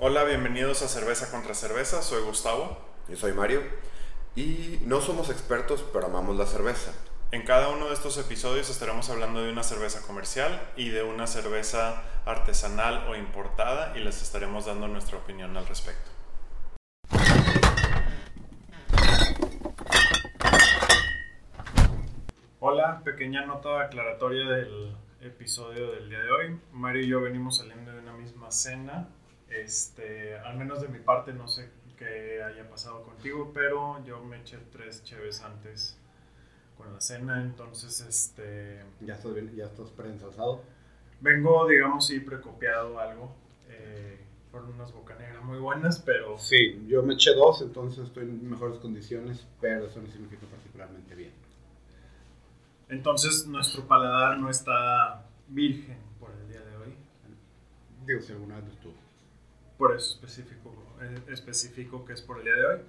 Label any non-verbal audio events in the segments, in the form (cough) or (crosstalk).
Hola, bienvenidos a Cerveza contra Cerveza, soy Gustavo. Yo soy Mario y no somos expertos, pero amamos la cerveza. En cada uno de estos episodios estaremos hablando de una cerveza comercial y de una cerveza artesanal o importada y les estaremos dando nuestra opinión al respecto. Hola, pequeña nota aclaratoria del episodio del día de hoy. Mario y yo venimos saliendo de una misma cena. Este, al menos de mi parte no sé qué haya pasado contigo, pero yo me eché tres cheves antes con la cena, entonces este... ¿Ya estás, bien, ya estás preensalzado? Vengo, digamos, sí, precopiado algo. Eh, fueron unas bocaneras muy buenas, pero... Sí, yo me eché dos, entonces estoy en mejores condiciones, pero eso no significa particularmente bien. Entonces nuestro paladar no está virgen por el día de hoy. Digo, si alguna vez estuvo. Por eso específico, eh, específico que es por el día de hoy.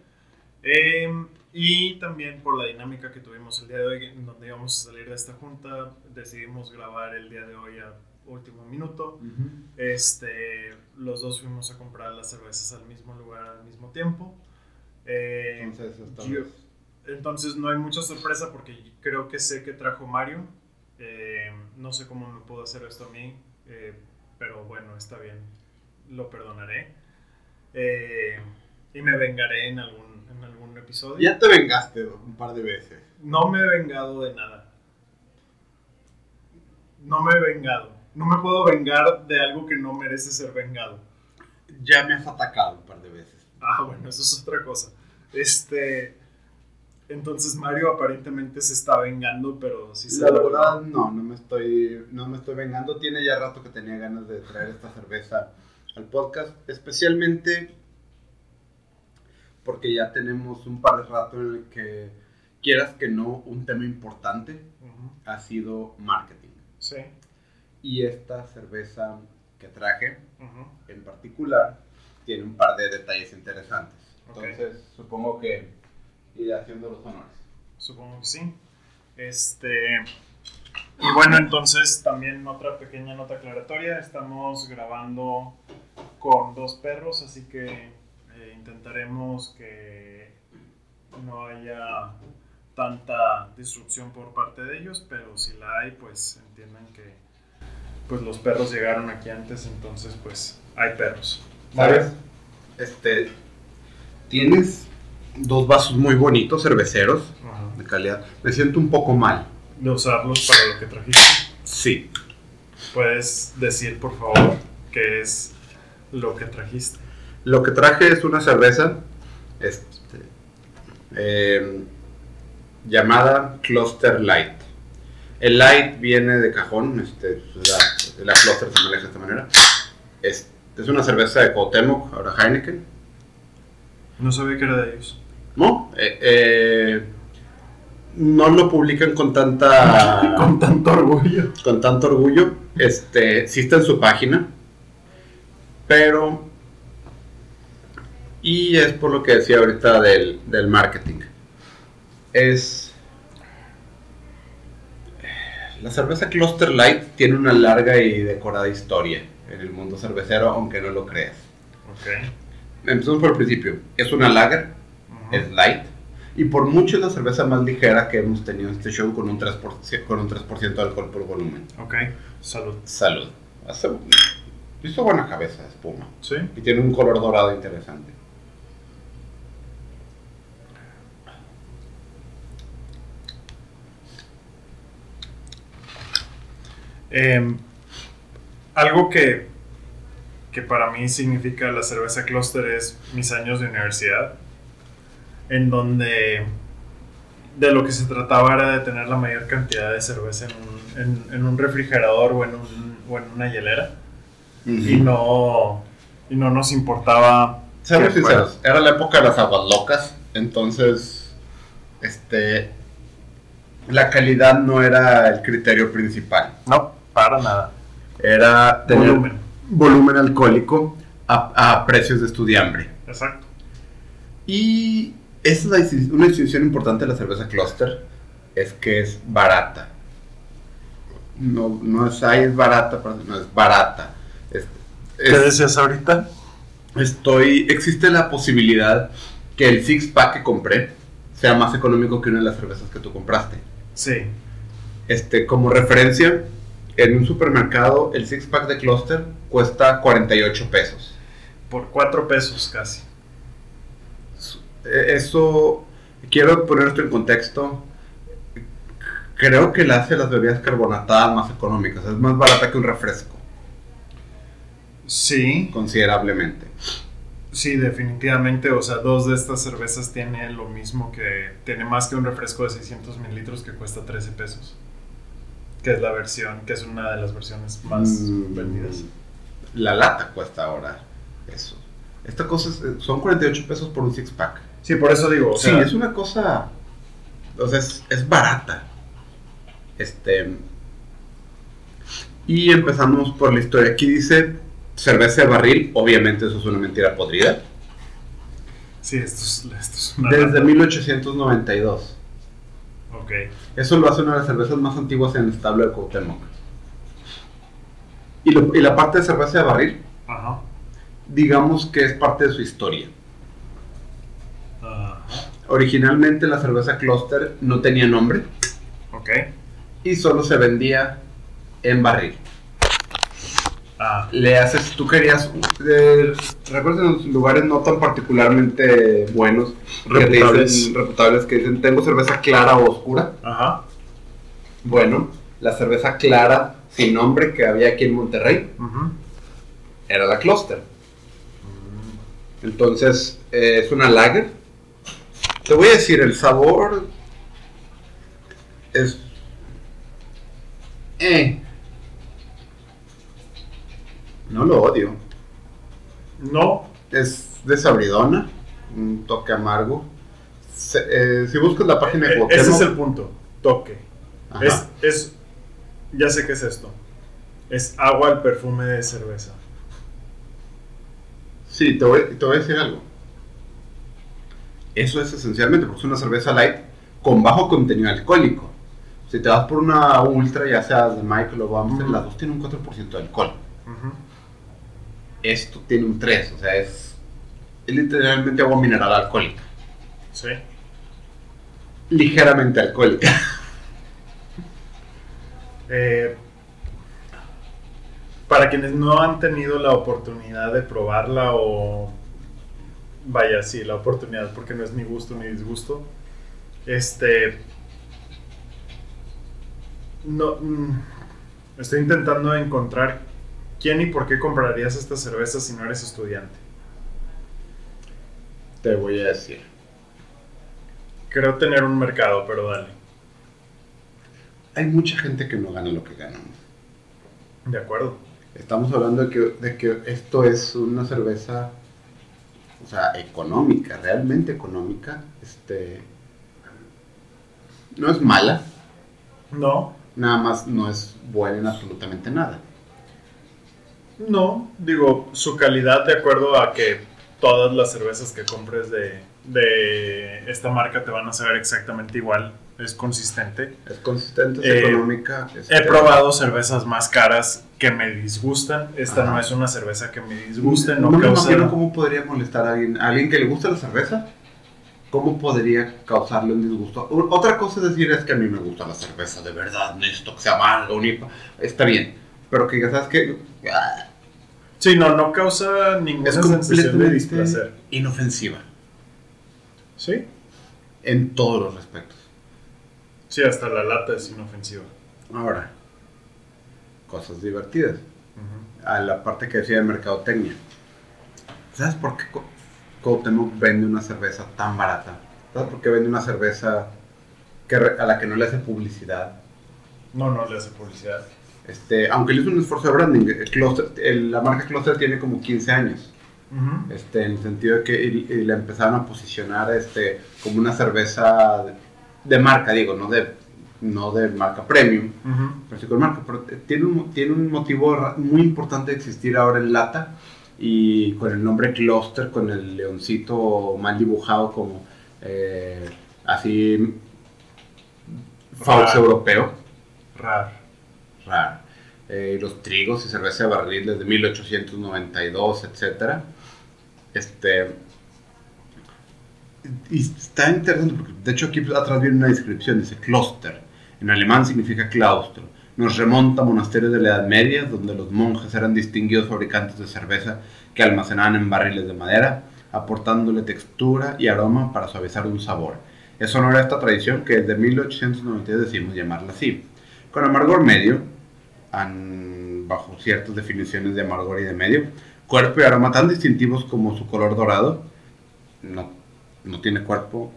Eh, y también por la dinámica que tuvimos el día de hoy, en donde íbamos a salir de esta junta, decidimos grabar el día de hoy a último minuto. este, los dos fuimos a comprar las cervezas al mismo lugar al mismo tiempo. Eh, Entonces, yo- entonces no hay mucha sorpresa porque creo que sé que trajo Mario. Eh, no sé cómo me pudo hacer esto a mí, eh, pero bueno, está bien. Lo perdonaré. Eh, y me vengaré en algún, en algún episodio. Ya te vengaste un par de veces. No me he vengado de nada. No me he vengado. No me puedo vengar de algo que no merece ser vengado. Ya me has atacado un par de veces. Ah, bueno, eso es otra cosa. Este. Entonces Mario aparentemente se está vengando, pero sí se La lo- verdad, no, no me estoy, no me estoy vengando. Tiene ya rato que tenía ganas de traer esta cerveza al podcast, especialmente porque ya tenemos un par de rato en el que, quieras que no, un tema importante ha sido marketing. Sí. Y esta cerveza que traje ujú. en particular tiene un par de detalles interesantes. Ok. Entonces, supongo que iré haciendo los honores. Supongo que sí. Este. Y bueno, entonces también otra pequeña nota aclaratoria. Estamos grabando con dos perros, así que eh, intentaremos que no haya tanta disrupción por parte de ellos, pero si la hay, pues entiendan que pues los perros llegaron aquí antes, entonces pues hay perros. ¿Sabes? Este, tienes dos vasos muy bonitos, cerveceros, Ajá. de calidad. Me siento un poco mal. De usarlos para lo que trajiste. Sí. ¿Puedes decir, por favor, qué es lo que trajiste? Lo que traje es una cerveza este, eh, llamada Cluster Light. El Light viene de cajón, este, la, la Cluster se maneja de esta manera. Es, es una cerveza de Cuauhtémoc, ahora Heineken. No sabía que era de ellos. ¿No? Eh, eh, no lo publican con tanta (laughs) Con tanto orgullo. con tanto orgullo. Este, sí está en su página, pero y es por lo que decía ahorita del, del marketing. Es la cerveza Cluster Light tiene una larga y decorada historia en el mundo cervecero, aunque no lo creas. Ok. Empezamos por el principio. Es una lager, es light. Y por mucho es la cerveza más ligera que hemos tenido en este show con un 3%, con un 3 de alcohol por volumen. Ok. Salud. Salud. Hace, hizo buena cabeza de espuma. ¿Sí? Y tiene un color dorado interesante. Em, algo que, que para mí significa la cerveza Cluster es mis años de universidad, en donde de lo que se trataba era de tener la mayor cantidad de cerveza en un, en- en un refrigerador o en, un- o en una hielera y no, y no nos importaba Seamos sinceros, era la época de las aguas locas, entonces este la calidad no era el criterio principal. No, para nada. Era tener Volumen. volumen alcohólico a, a precios de estudiambre. Exacto. Y esa es una distinción importante de la cerveza Cluster, es que es barata. No, no es, ay, es barata, pero no es barata. Es, ¿Qué decías ahorita? estoy, existe la posibilidad que el six pack que compré sea más económico que una de las cervezas que tú compraste. Sí. Este, como referencia, en un supermercado el six pack de Cluster cuesta 48 pesos. Por 4 pesos casi. Eh, Eso, quiero poner esto en contexto. Creo que la hace las bebidas carbonatadas más económicas. Es más barata que un refresco, Sí, considerablemente. sí, definitivamente. O sea, dos de estas cervezas tiene lo mismo que. Tiene más que un refresco de 600 mililitros que cuesta 13 pesos. Que es la versión, que es una de las versiones más Mm, vendidas. La lata cuesta ahora eso. Esta cosa es- son 48 pesos por un six pack. Sí, por eso digo. O Sí, es una cosa. O sea, es, es barata. Este. Y empezamos por la historia. Aquí dice cerveza de barril. Obviamente, eso es una mentira podrida. Sí, esto es, esto es una. Desde lata. 1892. Ok. Eso lo hace una de las cervezas más antiguas en el establo de Cuauhtémoc. Y, lo- y la parte de cerveza de barril, Ajá. digamos que es parte de su historia. Originalmente la cerveza Cluster no tenía nombre Ok. y solo se vendía en barril. Ah, Le haces, tú querías, eh, recuerdas en los lugares no tan particularmente buenos, que Reputables. dicen- reputables, que dicen, tengo cerveza clara o oscura. ajá. Bueno, la cerveza clara sin nombre que había aquí en Monterrey era la Cluster. Entonces, eh, es una lager. Te voy a decir, el sabor es... Eh. No lo odio. No, Es desabridona, un toque amargo. Se- eh, si buscas la página de e- Cuauhtémoc... ese es el punto. Toque. Es, es. Ya sé qué es esto. Es agua al perfume de cerveza. Sí, te voy, te voy a decir algo. Eso es esencialmente porque es una cerveza light con bajo contenido alcohólico. Si te vas por una ultra, ya sea de Michael o Bumster, Ujú. las dos tienen un 4% de alcohol. Esto tiene un 3, o sea, es, es literalmente agua mineral alcohólica. Sí. Ligeramente alcohólica. (laughs) Eh, para quienes no han tenido la oportunidad de probarla o vaya, sí, la oportunidad porque no es ni gusto ni disgusto. Este no mm, estoy intentando encontrar quién y por qué comprarías esta cerveza si no eres estudiante. Te voy a decir. Creo tener un mercado, pero dale. Hay mucha gente que no gana lo que ganamos. De acuerdo. Estamos hablando de que, de que esto es una cerveza, o sea, económica, realmente económica. Este, no es mala, No, nada más no es buena en absolutamente nada. No, digo, su calidad de acuerdo a que todas las cervezas que compres de, de esta marca te van a saber exactamente igual, es consistente. Es consistente, es Eh, económica. este, He probado cervezas más caras que me disgustan. Esta Ajá. no es una cerveza que me disguste, no, no me causa... imagino cómo podría molestar a alguien, a alguien que le gusta la cerveza. ¿Cómo podría causarle un disgusto? Otra cosa es decir es que a mí me gusta la cerveza de verdad, necesito que sea amarga, un IPA. Está bien, pero que ya sabes que ah, Sí, no, no causa ninguna es sensación de displacer. inofensiva Sí, en todos los respectos. sí, hasta la lata es inofensiva. Ahora, cosas divertidas. A la parte que decía de mercadotecnia. ¿Sabes por qué Cuauhtémoc vende una cerveza tan barata? ¿Sabes por qué vende una cerveza que a la que no le hace publicidad? No, no le hace publicidad. Este, aunque le hizo un esfuerzo de branding, el Cluster- el- la marca Cluster tiene como 15 años. Este, en el sentido de que y- y la empezaron a posicionar este, como una cerveza de, de marca, digo, no de, no de marca premium, Ujú. pero sí con marca. Pero tiene un, tiene un motivo muy importante de existir ahora en lata y con el nombre Cluster, con el leoncito mal dibujado como eh, así Raro. europeo Raro. raro. Eh, los trigos y cerveza de barril desde 1892, etc. Este. Y está interesante porque, de hecho, aquí atrás viene una descripción: dice Kloster. En alemán significa claustro. Nos remonta a monasterios de la Edad Media, donde los monjes eran distinguidos fabricantes de cerveza que almacenaban en barriles de madera, aportándole textura y aroma para suavizar un sabor. Es honor a esta tradición que desde 1892 decimos llamarla así. Con amargor medio, bajo ciertas definiciones de amargor y de medio, cuerpo y aroma tan distintivos como su color dorado, no, no tiene cuerpo,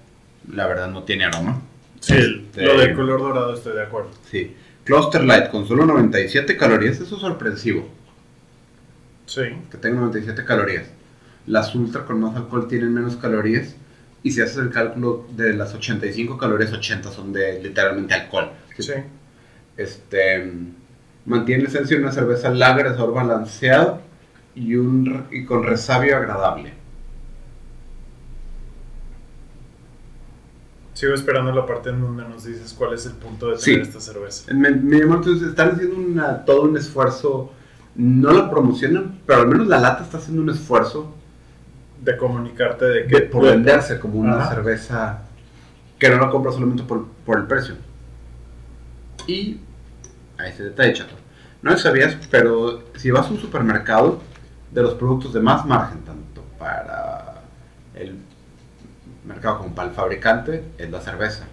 la verdad no tiene aroma. Sí, Este, lo del color dorado estoy de acuerdo. Sí. Cluster Light con solo 97 calorías, eso es sorpresivo, Sí. que tenga 97 calorías. Las ultra con más alcohol tienen menos calorías y si haces el cálculo de las 85 calorías, 80 son de literalmente alcohol. Sí. Este mantiene la esencia de una cerveza lager de sabor balanceado y, un, y con resabio agradable. Sigo esperando la parte en donde nos dices cuál es el punto de tener Sí. esta cerveza. Me, me llamó entonces, están haciendo una, todo un esfuerzo, no la promocionan, pero al menos la lata está haciendo un esfuerzo De comunicarte de que... de- por venderse como una Ajá. cerveza que no la compra solamente por, por el precio. Y a ese detalle, chato. No lo sabías, pero si vas a un supermercado, de los productos de más margen, tanto para el mercado como para el fabricante, es la cerveza.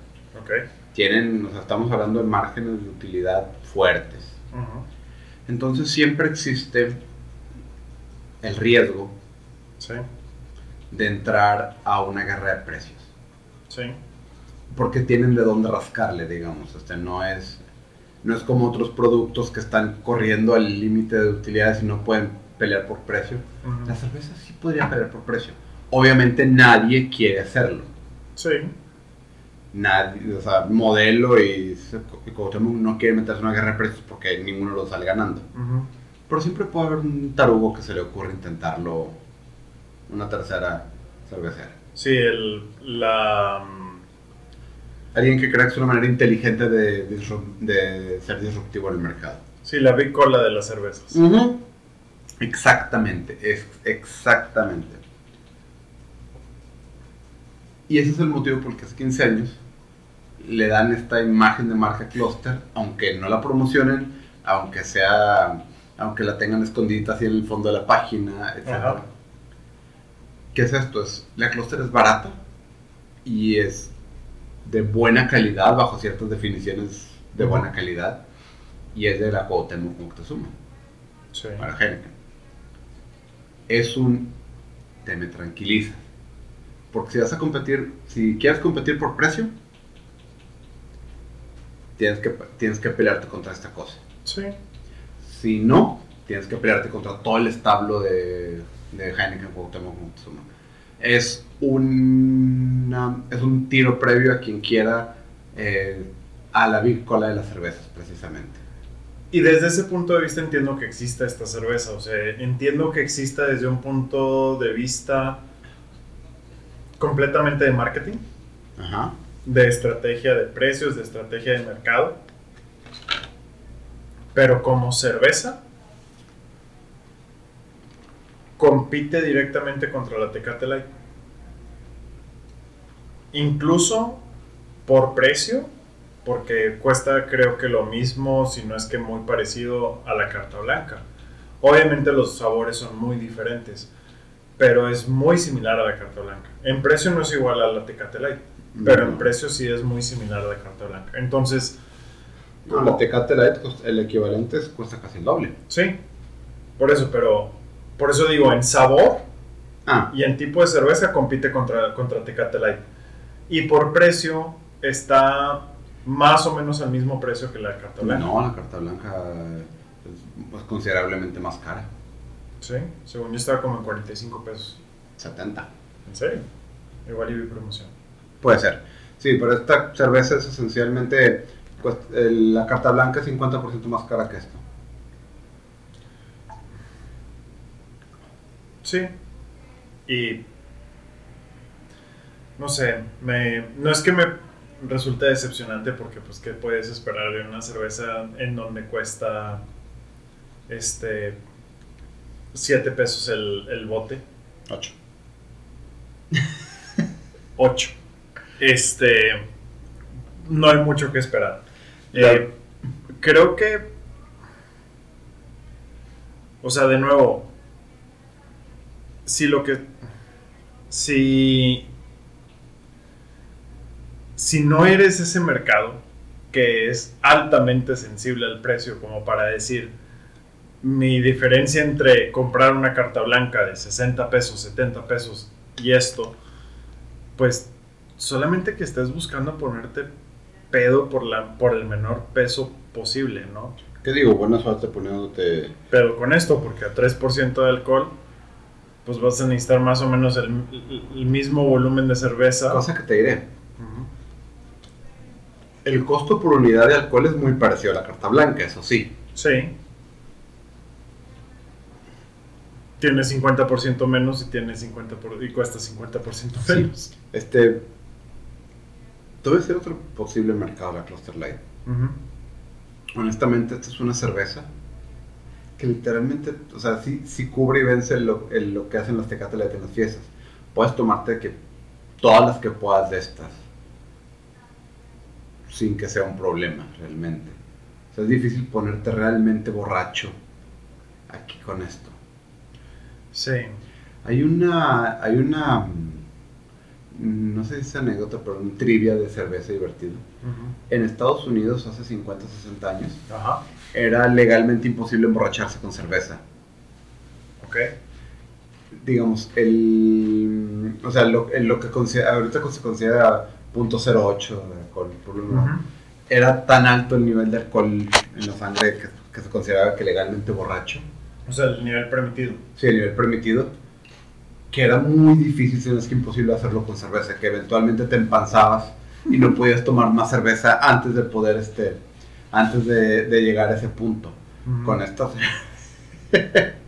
Ok. Tienen, o sea, estamos hablando de márgenes de utilidad fuertes. Entonces siempre existe el riesgo Sí. de entrar a una guerra de precios. Sí. porque tienen de dónde rascarle, digamos. Este no es no es como otros productos que están corriendo al límite de utilidades y no pueden pelear por precio. Ujú. La cerveza sí podría pelear por precio. Obviamente nadie quiere hacerlo. Sí. Nadie, o sea, modelo y, y Cuauhtémoc no quiere meterse en una guerra de precios porque ninguno lo sale ganando. Ujú. Pero siempre puede haber un tarugo que se le ocurre intentarlo una tercera cervecera. Sí, el, la... mm, Alguien que crea que es una manera inteligente de, disru- de ser disruptivo en el mercado. Sí, la big cola de las cervezas. Exactamente, es exactamente. Y ese es el motivo por el que hace 15 años le dan esta imagen de marca Cluster, aunque no la promocionen, aunque sea, aunque la tengan escondida así en el fondo de la página, etc. Ajá. ¿Qué es esto? Es, la Cluster es barata y es de buena calidad, bajo ciertas definiciones de buena calidad, y es de la Cuauhtémoc Moctezuma Sí. para Heineken. Es un te me tranquiliza. Porque si vas a competir, si quieres competir por precio, tienes que, tienes que pelearte contra esta cosa. Sí. Si no, tienes que pelearte contra todo el establo de, de Heineken Cuauhtémoc Moctezuma. Es, una, es un tiro previo a quien quiera eh, a la cola de las cervezas, precisamente. Y desde ese punto de vista entiendo que exista esta cerveza. O sea, entiendo que exista desde un punto de vista completamente de marketing, Ajá. de estrategia de precios, de estrategia de mercado. Pero como cerveza, compite directamente contra la Tecate Light. Incluso por precio, porque cuesta creo que lo mismo, si no es que muy parecido a la carta blanca. Obviamente los sabores son muy diferentes, pero es muy similar a la carta blanca. En precio no es igual a la Tecate Light, pero en No. precio sí es muy similar a la carta blanca. Entonces, No, la Tecate Light, cost- el equivalente es- cuesta casi el doble. sí, por eso, pero por eso digo, en sabor Ah, y en tipo de cerveza compite contra, contra Tecate Light. Y por precio está más o menos al mismo precio que la carta blanca. no, la carta blanca es pues, considerablemente más cara. Sí, según yo estaba como en 45 pesos. 70. ¿En serio? Igual y vi promoción. Puede ser. Sí, pero esta cerveza es esencialmente. pues, la carta blanca es 50% más cara que esta. Sí. Y. No sé, me, no es que me resulte decepcionante porque, pues, ¿qué puedes esperar de una cerveza en donde cuesta. Este. 7 pesos el, el bote? 8. 8. (laughs) Este. No hay mucho que esperar. Eh, creo que. O sea, de nuevo. Si lo que. Si. Si no eres ese mercado que es altamente sensible al precio, como para decir. Mi diferencia entre comprar una carta blanca de 60 pesos, 70 pesos y esto, pues solamente que estés buscando ponerte pedo por, la, por el menor peso posible, ¿no? ¿Qué digo? Buena suerte poniéndote. Pero con esto, porque a 3% de alcohol, pues vas a necesitar más o menos el, mismo volumen de cerveza. Cosa que te diré. El costo por unidad de alcohol es muy parecido a la carta blanca, eso sí. Sí. Tiene 50% menos y tiene 50 por- y cuesta 50% menos. Este. Te voy a decir otro posible mercado la Cluster Light. Honestamente, esta es una cerveza que literalmente, o sea, sí, sí cubre y vence lo, el- lo que hacen las Tecate Light en las fiestas. Puedes tomarte que todas las que puedas de estas sin que sea un problema realmente. O sea, es difícil ponerte realmente borracho aquí con esto. Sí. Hay una, hay una, mm, no sé si es anécdota, pero un trivia de cerveza divertido. Ujú. En Estados Unidos hace 50, 60 años Ajá. era legalmente imposible emborracharse con cerveza. Ok. Digamos, el, o sea, lo, en lo que ahorita se considera .08 de alcohol por uno, Ujú. era tan alto el nivel de alcohol en la sangre que, que se consideraba que legalmente borracho, O sea, el nivel permitido. sí, el nivel permitido, que era muy difícil, si no es que imposible hacerlo con cerveza, que eventualmente te empanzabas y no podías tomar más cerveza antes de poder, este, antes de, de llegar a ese punto. Ujú. Con esto. (laughs)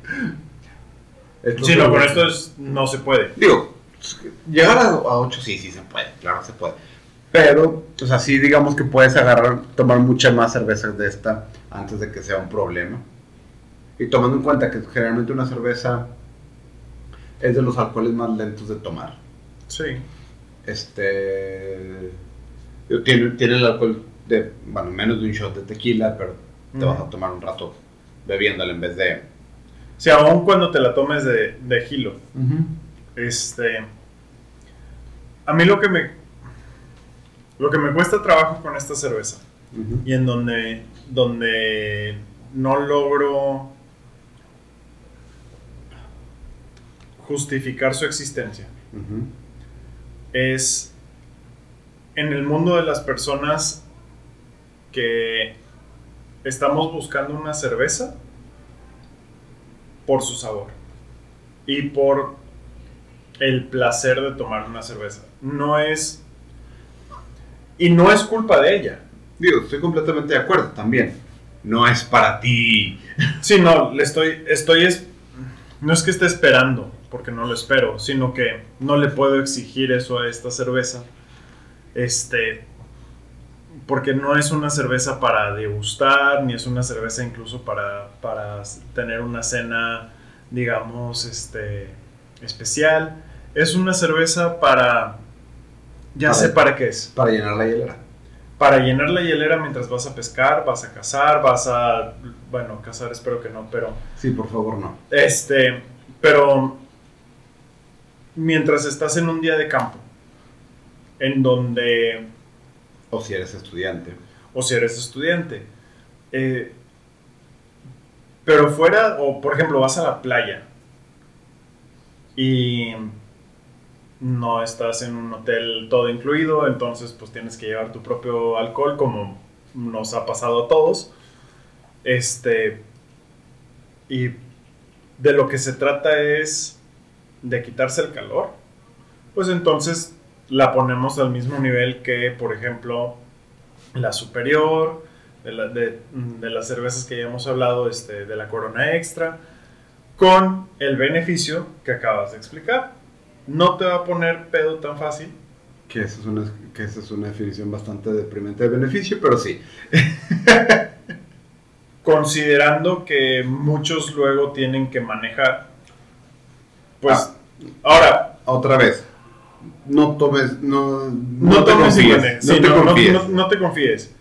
Esto Sí, no, con esto es- no se puede. Digo, llegar a, a 8 sí, sí se puede, claro se puede. Pero, o sea, sí digamos que puedes agarrar, tomar mucha más cerveza de esta antes de que sea un problema. Y tomando en cuenta que generalmente una cerveza es de los alcoholes más lentos de tomar. Sí. Este. Tiene, tiene el alcohol de, bueno, menos de un shot de tequila, pero te vas a tomar un rato bebiéndole en vez de. Sí, aún cuando te la tomes de, de gilo. Este. A mí lo que me. Lo que me cuesta trabajo con esta cerveza. Y en donde. Donde no logro. justificar su existencia. Es en el mundo de las personas que estamos buscando una cerveza por su sabor y por el placer de tomar una cerveza. No es... Y no es culpa de ella. Digo, estoy completamente de acuerdo también. No es para ti. Sí, no, le estoy, estoy, es, no es que esté esperando, porque no lo espero, sino que no le puedo exigir eso a esta cerveza, este, porque no es una cerveza para degustar, ni es una cerveza incluso para, para tener una cena, digamos, este, especial. Es una cerveza para, ya Para- sé para qué es Para llenar la hielera. para llenar la hielera mientras vas a pescar, vas a cazar, vas a, bueno, cazar espero que no, pero, Sí, por favor, no. este, pero mientras estás en un día de campo, en donde, O si eres estudiante. o si eres estudiante, eh, pero fuera, o por ejemplo vas a la playa y no estás en un hotel todo incluido, entonces pues tienes que llevar tu propio alcohol como nos ha pasado a todos. Este y de lo que se trata es de quitarse el calor. Pues entonces la ponemos al mismo nivel que, por ejemplo, la superior, de, la- de- de las cervezas que ya hemos hablado, este, de la corona extra, con el beneficio que acabas de explicar. No te va a poner pedo tan fácil. Que esa es una, que esa es una definición bastante deprimente de beneficio, pero sí. (laughs) Considerando que muchos luego tienen que manejar. Pues, Ah. ahora, Otra vez. no tomes, no, No, te tomes y confíes, no te no, no- confíes. no- no te confíes.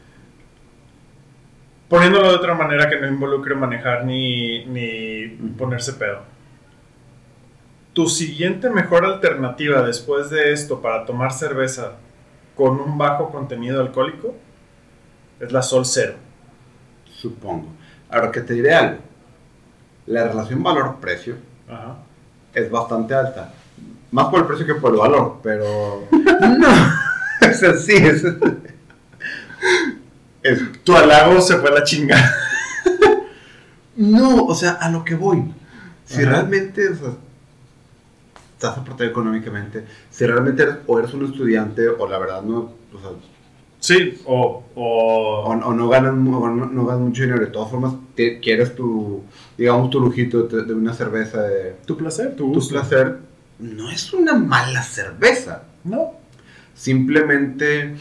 Poniéndolo de otra manera que no involucre manejar ni, ni ponerse pedo. Tu siguiente mejor alternativa después de esto para tomar cerveza con un bajo contenido alcohólico es la Sol Cero. Supongo. Ahora que te diré algo. La relación valor-precio es bastante alta. Más por el precio que por el valor, pero... (laughs) (laughs) no. Es así, es... es- Tu halago se fue a la chingada. (laughs) No, o sea, a lo que voy. Si Ajá. realmente o sea, estás aportado económicamente, si realmente eres, o eres un estudiante o la verdad no, o sea, Sí, o, o, o, o no, ganas, no, no ganas mucho dinero, de todas formas te- quieres tu, digamos, tu lujito de, de una cerveza de tu placer, tu tu gusto. placer, no es una mala cerveza. No. Simplemente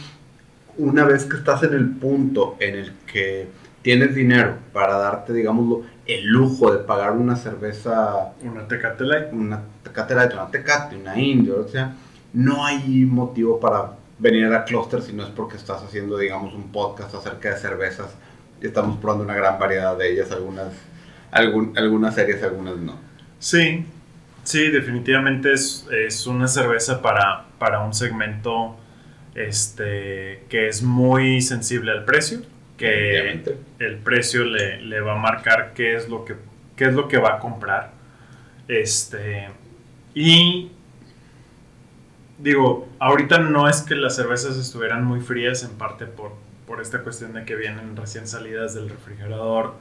una vez que estás en el punto en el que tienes dinero para darte, digámoslo, el lujo de pagar una cerveza, Una Tecate Light. una Tecate Light, una Tecate, una Indio, o sea, no hay motivo para venir a la Cluster si no es porque estás haciendo, digamos, un podcast acerca de cervezas y estamos probando una gran variedad de ellas, algunas, algún- algunas series, algunas no. Sí, sí, definitivamente es, es una cerveza para, para un segmento este, que es muy sensible al precio, que Obviamente. el precio le, le va a marcar qué es lo que, qué es lo que va a comprar. Este, y digo, ahorita no es que las cervezas estuvieran muy frías, en parte por, por esta cuestión de que vienen recién salidas del refrigerador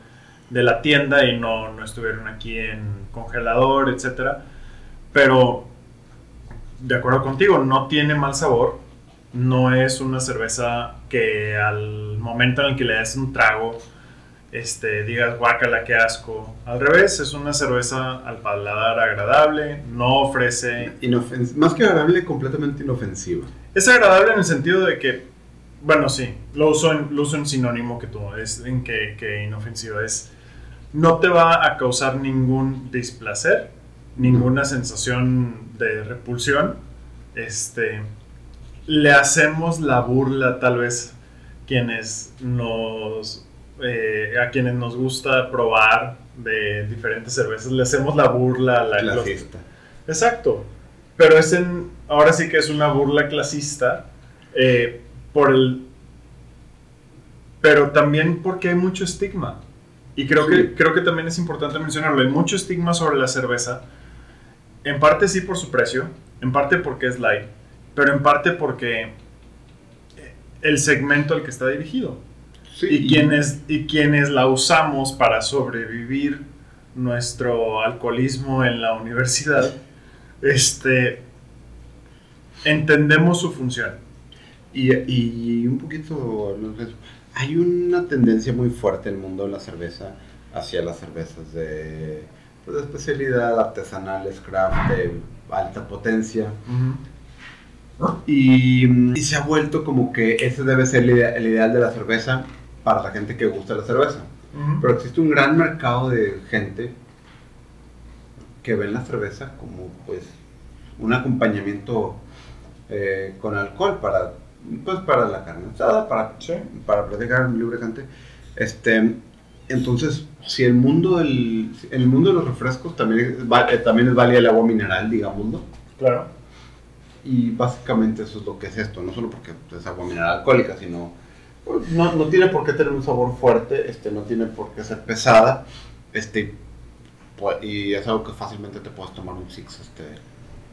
de la tienda y no, no estuvieron aquí en congelador, etcétera. Pero, de acuerdo contigo, no tiene mal sabor. No es una cerveza que al momento en el que le das un trago, este, digas, guácala, qué asco. Al revés, es una cerveza al paladar agradable, no ofrece más que agradable, completamente inofensiva. es agradable en el sentido de que, bueno, sí, lo uso en, lo uso en sinónimo que tú, es en que, que inofensivo es, no te va a causar ningún displacer, ninguna sensación de repulsión, este, le hacemos la burla tal vez quienes nos, eh, a quienes nos gusta probar de diferentes cervezas, le hacemos la burla a la Clasista. Exacto. Pero es en. Ahora sí que es una burla clasista. eh, por el. Pero también porque hay mucho estigma. Y creo, Sí. que, creo que también es importante mencionarlo. Hay mucho estigma sobre la cerveza. En parte sí por su precio. En parte porque es light. Pero en parte porque. El segmento al que está dirigido Sí, y quienes, y quienes la usamos para sobrevivir nuestro alcoholismo en la universidad, este, entendemos su función. Y, y un poquito, hay una tendencia muy fuerte en el mundo de la cerveza hacia las cervezas de, pues, de especialidad, artesanales, craft, de alta potencia. Y, y se ha vuelto como que ese debe ser el, ide- el ideal de la cerveza para la gente que gusta la cerveza. Pero existe un gran mercado de gente que ven la cerveza como pues un acompañamiento eh, con alcohol para pues para la carne asada, para, Sí. para platicar un lubricante. Este, entonces, si el mundo del, el mundo de los refrescos también es, eh, también es válida el agua mineral, digámoslo. Claro. Y básicamente eso es lo que es esto, no solo porque es agua mineral alcohólica, sino pues, no, no tiene por qué tener un sabor fuerte, este, no tiene por qué ser pesada, este, pu- y es algo que fácilmente te puedes tomar un six este,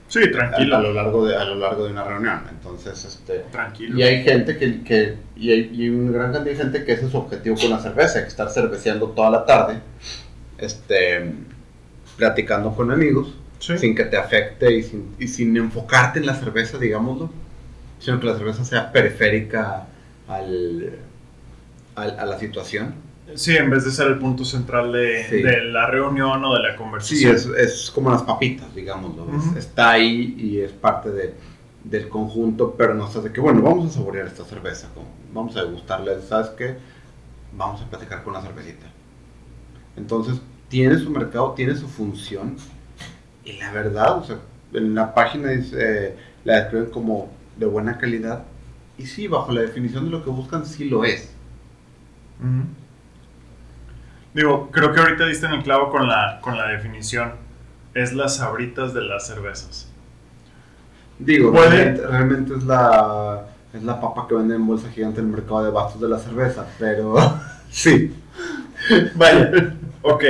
Sí, a, a tranquilo. lo largo de, a lo largo de una reunión. Entonces, este, Tranquilo. y hay gente que, que y, hay, y una gran cantidad de gente que ese es su objetivo con la cerveza, que estar cerveceando toda la tarde, este, platicando con amigos Sí. sin que te afecte y sin, y sin enfocarte en la cerveza, digámoslo, sino que la cerveza sea periférica al, al- a la situación. Sí, en vez de ser el punto central de, Sí. de la reunión o de la Sí, conversación. es, es como las papitas, digámoslo. es- Ujú. está ahí y es parte de, del conjunto, pero no de que, bueno, vamos a saborear esta cerveza, vamos a degustarla, ¿sabes qué? Vamos a platicar con la cervecita. Entonces, tiene su mercado, tiene su función, y la verdad, o sea, en la página dice, la describen como de buena calidad. Y sí, bajo la definición de lo que buscan, sí lo es. Digo, creo que ahorita diste en el clavo con la, con la definición. Es las sabritas de las cervezas. Digo, realmente es la es la papa que venden en bolsa gigante en el mercado de bastos de la cerveza, pero (laughs) sí. Vaya, ok.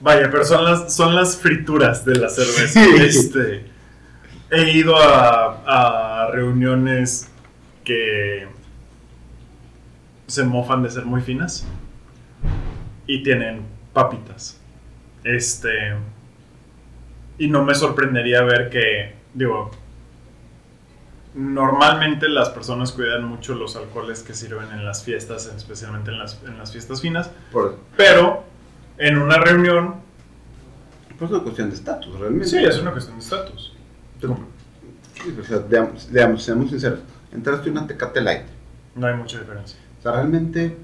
Vaya, pero son las, son las frituras de la cerveza. Sí. Este, he ido a, a reuniones que se mofan de ser muy finas y tienen papitas. Este. Y no me sorprendería ver que, digo, normalmente las personas cuidan mucho los alcoholes que sirven en las fiestas, especialmente en las, en las fiestas finas. Por, Pero en una reunión, pues es una cuestión de estatus, realmente. sí, es una cuestión de estatus. Sí, o sea, digamos, digamos, seamos sinceros. Entraste una Tecate Light. No hay mucha diferencia. O sea, realmente,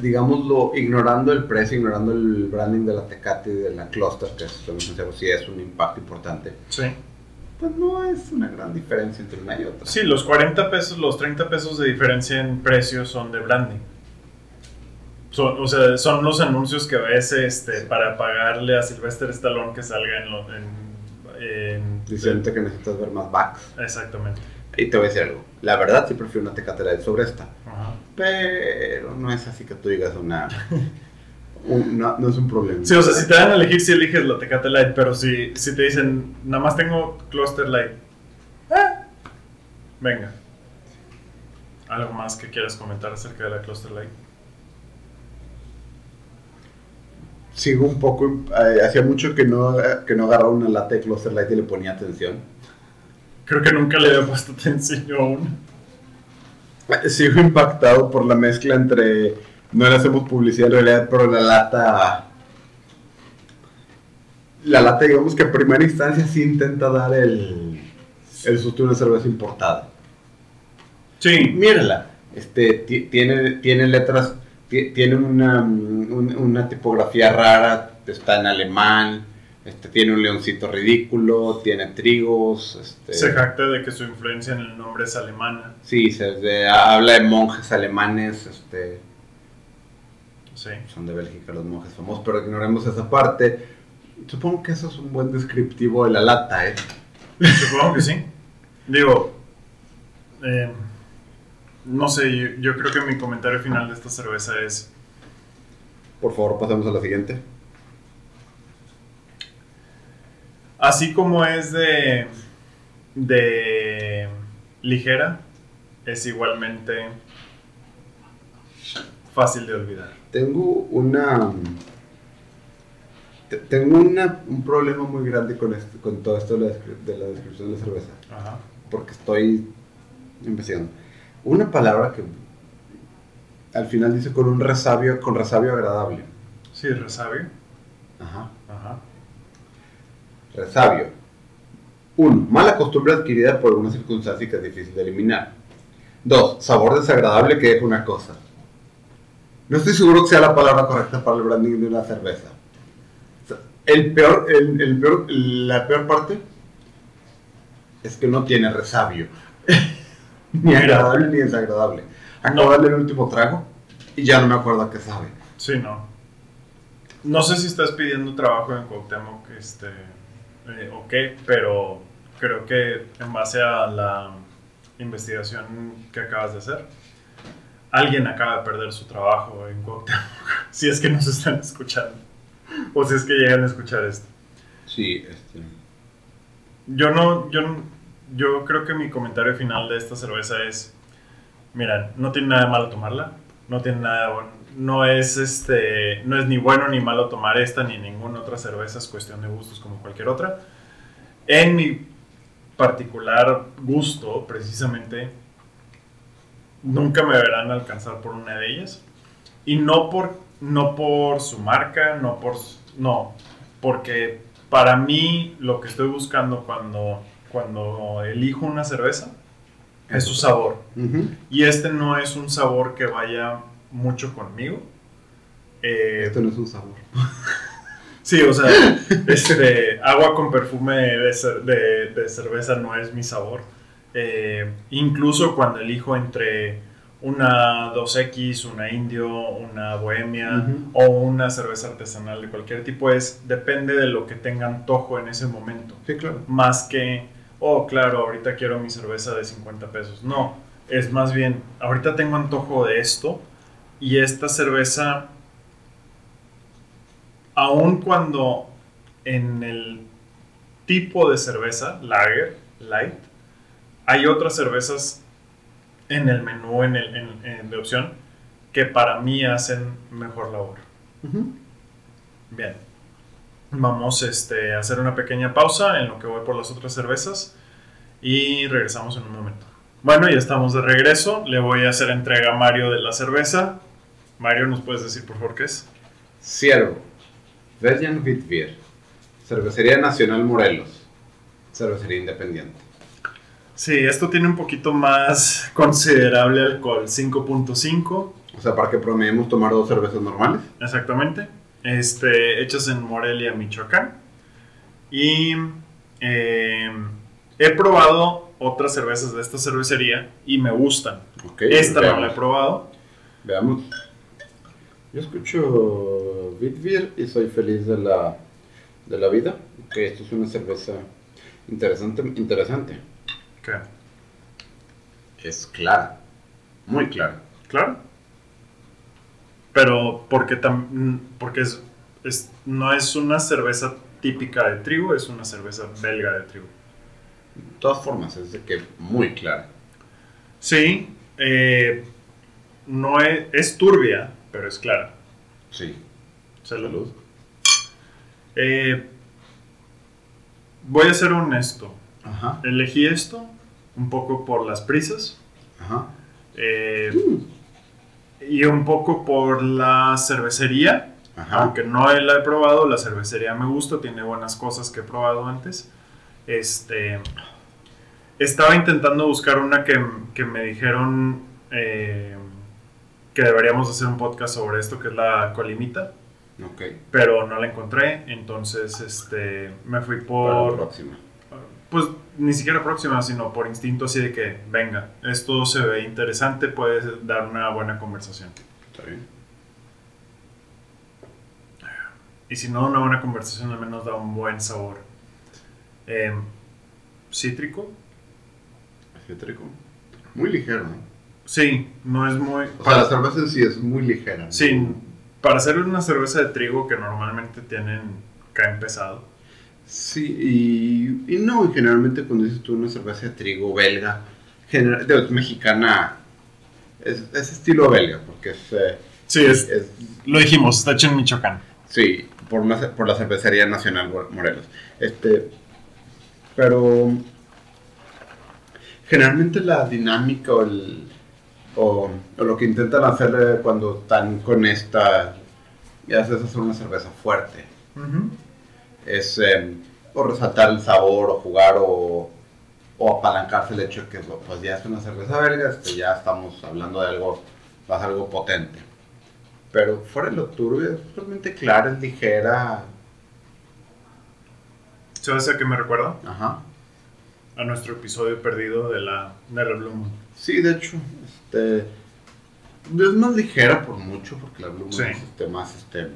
digámoslo, ignorando el precio, ignorando el branding de la Tecate y de la Cluster, que seamos sinceros, sí es un impacto importante, Sí. pues no es una gran diferencia entre una y otra. Sí, los 40 pesos, los 30 pesos de diferencia en precio son de branding. Son, o sea, son los anuncios que ves este, para pagarle a Sylvester Stallone que salga en... Lo, en, en- Diciendo que necesitas ver más backs. exactamente. Y te voy a decir algo. La verdad, sí prefiero una Tecate Light sobre esta. Ajá. Pero no es así que tú digas una. (laughs) un- no, no es un problema. Sí, o sea, si te dan a elegir, si eliges la Tecate Light, pero si, si te dicen, nada más tengo Cluster Light, eh, venga. ¿Algo más que quieras comentar acerca de la Cluster Light? Sigo un poco. eh, hacía mucho que no, que no agarraba una lata de Cluster Light y le ponía atención. Creo que nunca le había puesto atención aún. Eh, Sigo impactado por la mezcla entre. No le hacemos publicidad en realidad, pero la lata. La lata, digamos que en primera instancia sí intenta dar el. El susto de una cerveza importada. Sí, Mírala. Este, ti- tiene, tiene letras, tiene una, mm, un- una tipografía rara, está en alemán, este, tiene un leoncito ridículo, tiene trigos, este, se jacta de que su influencia en el nombre es alemana. sí, se, habla de monjes alemanes, este, Sí. son de Bélgica los monjes famosos, pero ignoremos esa parte. Supongo que eso es un buen descriptivo de la lata, ¿eh? Supongo que sí. Digo, eh, no sé, yo, yo creo que mi comentario final de esta cerveza es, Por favor, pasemos a la siguiente. así como es de, de ligera, es igualmente fácil de olvidar. Tengo una. te- Tengo una, un problema muy grande con, este- con todo esto de la, descri- de la descripción de la cerveza. Ajá. Porque estoy investigando. Una palabra que al final dice con un resabio, con resabio agradable. Sí, resabio. Ajá. Ajá. Resabio. Uno, mala costumbre adquirida por alguna circunstancia que es difícil de eliminar. Dos, sabor desagradable que deja una cosa. No estoy seguro que sea la palabra correcta para el branding de una cerveza. El peor, el, el peor, la peor parte es que no tiene resabio. (laughs) (laughs) ni agradable ni desagradable. Acabo de darle el último trago y ya no me acuerdo a qué sabe. Sí, no. No sé si estás pidiendo trabajo en Cuauhtémoc, este, eh, o qué, pero creo que en base a la investigación que acabas de hacer, alguien acaba de perder su trabajo en Cuauhtémoc, (laughs) si es que nos están escuchando, o si es que llegan a escuchar esto. Sí, este. Yo no, yo, no- yo creo que mi comentario final de esta cerveza es, mira, no tiene nada de malo tomarla, no tiene nada no es este, no es ni bueno ni malo tomar esta ni ninguna otra cerveza, es cuestión de gustos como cualquier otra. En mi particular gusto, precisamente, nunca me verán alcanzar por una de ellas y no por, no por su marca, no por, no, porque para mí lo que estoy buscando cuando, cuando elijo una cerveza es su sabor. Y este no es un sabor que vaya mucho conmigo. Eh, Esto no es un sabor. (laughs) Sí, o sea, este, agua con perfume de, cer- de- de cerveza no es mi sabor. Eh, incluso cuando elijo entre una 2X, una indio, una bohemia o una cerveza artesanal de cualquier tipo, es depende de lo que tenga antojo en ese momento. Sí, claro. Más que, oh, claro, ahorita quiero mi cerveza de 50 pesos. No, es más bien, ahorita tengo antojo de esto y esta cerveza, aun cuando en el tipo de cerveza, lager, light, hay otras cervezas en el menú en el, en- en- de opción que para mí hacen mejor labor. Bien. Vamos este, a hacer una pequeña pausa en lo que voy por las otras cervezas y regresamos en un momento. Bueno, ya estamos de regreso. Le voy a hacer entrega a Mario de la cerveza. Mario, ¿nos puedes decir por favor qué es? Ciervo. Belgian Wheat Beer. Cervecería Nacional Morelos. Cervecería Independiente. Sí, esto tiene un poquito más considerable alcohol, 5.5 O sea, para que promediemos tomar dos cervezas normales. exactamente. Este, hechas en Morelia, Michoacán. Y eh, he probado otras cervezas de esta cervecería y me gustan. Esta no la he probado. Veamos. Yo escucho Beer y soy feliz de la, de la vida. Ok, esto es una cerveza interesante. interesante. ¿Qué? Es clara. Muy clara. Claro. Pero porque, tam- porque es, es- no es una cerveza típica de trigo, es una cerveza belga de trigo. De todas formas, es de que muy clara. Sí, eh, no es, es turbia, pero es clara. Sí. Salud. Eh, voy a ser honesto. Ajá. Elegí esto un poco por las prisas. Ajá. eh, y un poco por la cervecería. Ajá. Aunque no la he probado, la cervecería me gusta, tiene buenas cosas que he probado antes. Este, estaba intentando buscar una que, que me dijeron eh, que deberíamos hacer un podcast sobre esto, que es la colimita, pero no la encontré, entonces este, me fui Para la por, próxima. Pues ni siquiera próxima, sino por instinto así de que, venga, esto se ve interesante, puede dar una buena conversación. Está bien. Y si no, una buena conversación al menos da un buen sabor. Eh, cítrico. Cítrico. Muy ligero, ¿no? Sí, no es muy... O sea, la cerveza en sí es muy ligera. ¿no? Sí, para hacer una cerveza de trigo que normalmente tienen, caen pesado. Sí, y, y no, y generalmente cuando dices tú una cerveza de trigo belga, general, es mexicana, es, es estilo belga, porque es, eh, Sí, es, es- lo dijimos, está hecho en Michoacán. sí, por, una por la cervecería nacional Mo- Morelos. Este, pero generalmente la dinámica o, el, o, o lo que intentan hacer eh, cuando están con esta, ya es hacer una cerveza fuerte. Es eh, o resaltar el sabor o jugar o, o apalancarse el hecho de que pues ya es una cerveza belga, este, ya estamos hablando de algo, más algo potente. Pero fuera de lo turbio, es realmente clara, es ligera. ¿Sabes a qué me recuerda? Ajá. A nuestro episodio perdido de la, de la Blue Moon. Sí, de hecho, este, es más ligera por mucho, porque la Blue Moon Sí. es este, más, este,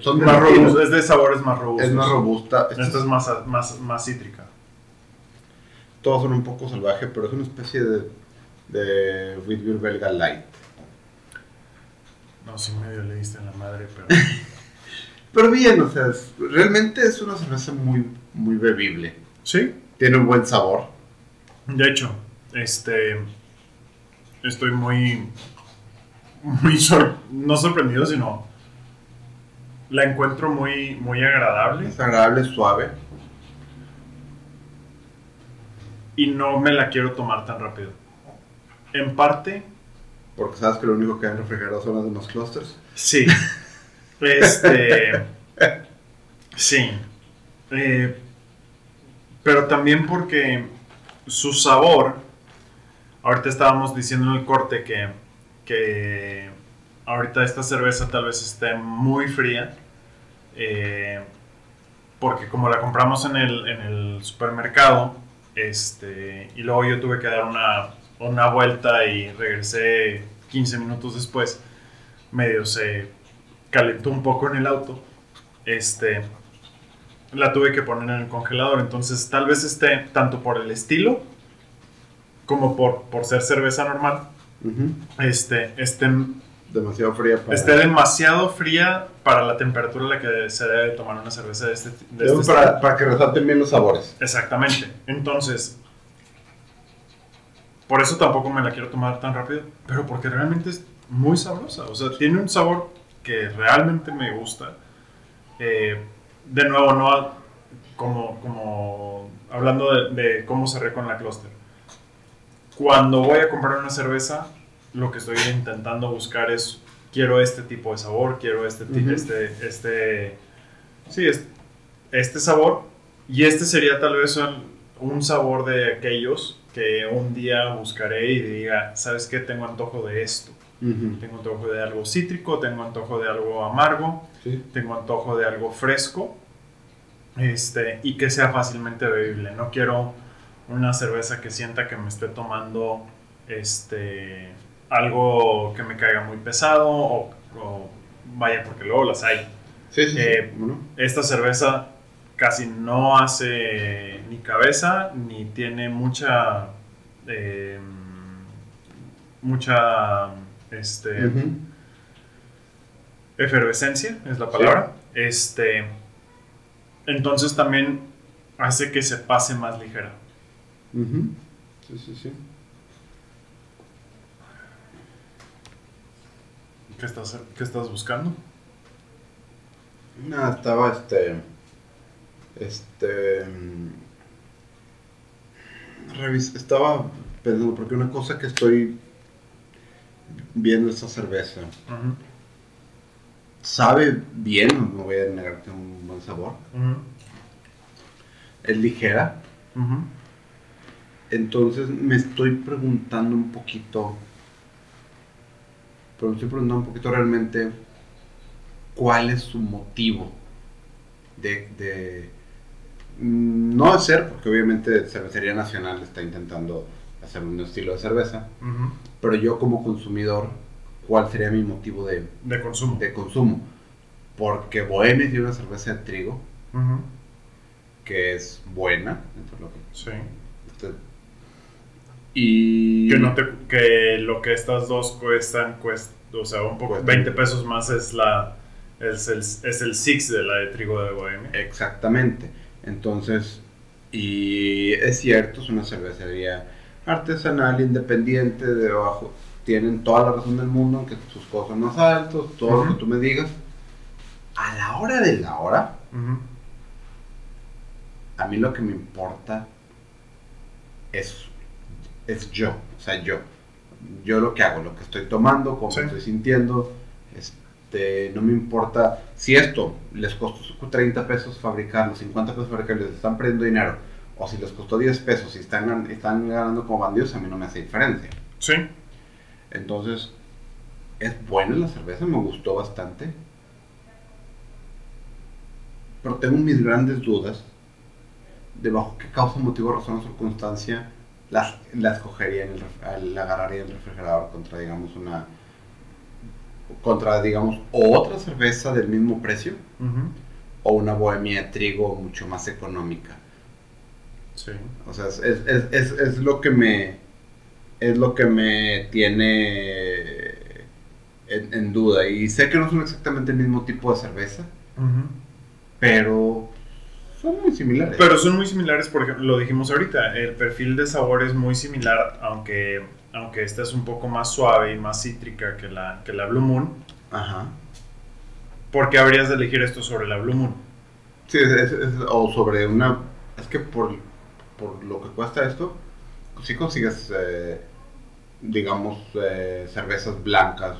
son de Más robusto, es de sabores más robustos. es más robusta. Esta es más, más, más cítrica. todos son un poco salvaje, pero es una especie de, de wheat beer belga light. No, sí medio le diste en la madre, pero... (laughs) Pero bien, o sea, es- realmente es una cerveza muy, muy bebible. sí, Tiene un buen sabor. De hecho, este. Estoy muy. Muy sor- no sorprendido, sino. La encuentro muy, muy agradable Es agradable, suave. y no me la quiero tomar tan rápido. En parte, Porque sabes que lo único que hay en el refrigerador son las demás clusters. sí. Este. Sí. Eh, pero también porque su sabor. Ahorita estábamos diciendo en el corte que, que ahorita esta cerveza tal vez esté muy fría. Eh, porque como la compramos en el, en el supermercado, este, y luego yo tuve que dar una, una vuelta y regresé 15 minutos después, medio se calentó un poco en el auto, este, la tuve que poner en el congelador, entonces tal vez esté tanto por el estilo como por, por ser cerveza normal, Ujú. este, esté, Demasiado fría para... esté demasiado fría para la temperatura a la que se debe tomar una cerveza de este, de este para, para que resalten bien los sabores. Exactamente. Entonces, por eso tampoco me la quiero tomar tan rápido, pero porque realmente es muy sabrosa. O sea, tiene un sabor que realmente me gusta. Eh, de nuevo, no como, como hablando de, de cómo cerré con la cluster. Cuando voy a comprar una cerveza, lo que estoy intentando buscar es quiero este tipo de sabor, quiero este ti- Ujú. este este sí, es- este sabor y este sería tal vez un, un sabor de aquellos que un día buscaré y diga, ¿sabes qué? Tengo antojo de esto. Tengo antojo de algo cítrico, tengo antojo de algo amargo, Sí. tengo antojo de algo fresco este, y que sea fácilmente bebible. No quiero una cerveza que sienta que me esté tomando este, algo que me caiga muy pesado o, o vaya, porque luego las hay. Sí, sí, sí. Eh, Esta cerveza casi no hace ni cabeza ni tiene mucha... eh, mucha... Este, efervescencia es la palabra. Este, entonces también hace que se pase más ligera. Sí, sí, sí. ¿Qué estás, qué estás buscando? Nada, estaba este. Este. mm, revis- estaba pensando, porque una cosa que estoy viendo esta cerveza. Sabe bien, no voy a negar que un buen sabor. Es ligera. Entonces me estoy preguntando un poquito. Pero me estoy preguntando un poquito realmente cuál es su motivo de, de mm, no hacer, porque obviamente Cervecería Nacional está intentando hacer un estilo de cerveza, pero yo como consumidor, ¿cuál sería mi motivo de, De consumo. de consumo? Porque Bohemia tiene una cerveza de trigo que es buena, dentro de lo que Sí. usted- y Que, no te, que lo que estas dos cuestan, cuest, o sea, un poco, Cuestan. 20 pesos más es la es el, es el six de la de trigo de Bohemia. Exactamente. Entonces, y es cierto, es una cervecería artesanal, independiente, de abajo. Tienen toda la razón del mundo, que sus costos más altos, todo lo Ujú. que tú me digas. A la hora de la hora, Ujú, a mí lo que me importa es, es yo, o sea, yo. Yo lo que hago, lo que estoy tomando, cómo Sí. estoy sintiendo. Este, no me importa si esto les costó 30 pesos fabricarlo, 50 pesos fabricarlo, les están perdiendo dinero. O si les costó 10 pesos y están, están ganando como bandidos, a mí no me hace diferencia. Sí. Entonces, es buena la cerveza, me gustó bastante. Pero tengo mis grandes dudas de bajo qué causa, motivo, razón o circunstancia la, la escogería, en el, la agarraría en el refrigerador contra, digamos, una. contra, digamos, otra cerveza del mismo precio o una bohemia de trigo mucho más económica. Sí. O sea, es, es, es, es- lo que me. Es lo que me tiene en, en duda. Y sé que no son exactamente el mismo tipo de cerveza, pero son muy similares. Pero son muy similares, por ejemplo, lo dijimos ahorita, el perfil de sabor es muy similar, aunque, aunque esta es un poco más suave y más cítrica que la, que la Blue Moon. Ajá. ¿Por qué habrías de elegir esto sobre la Blue Moon? Sí, es- es- es- o sobre una. Es que por, por lo que cuesta esto, si consigues, eh, digamos, eh, cervezas blancas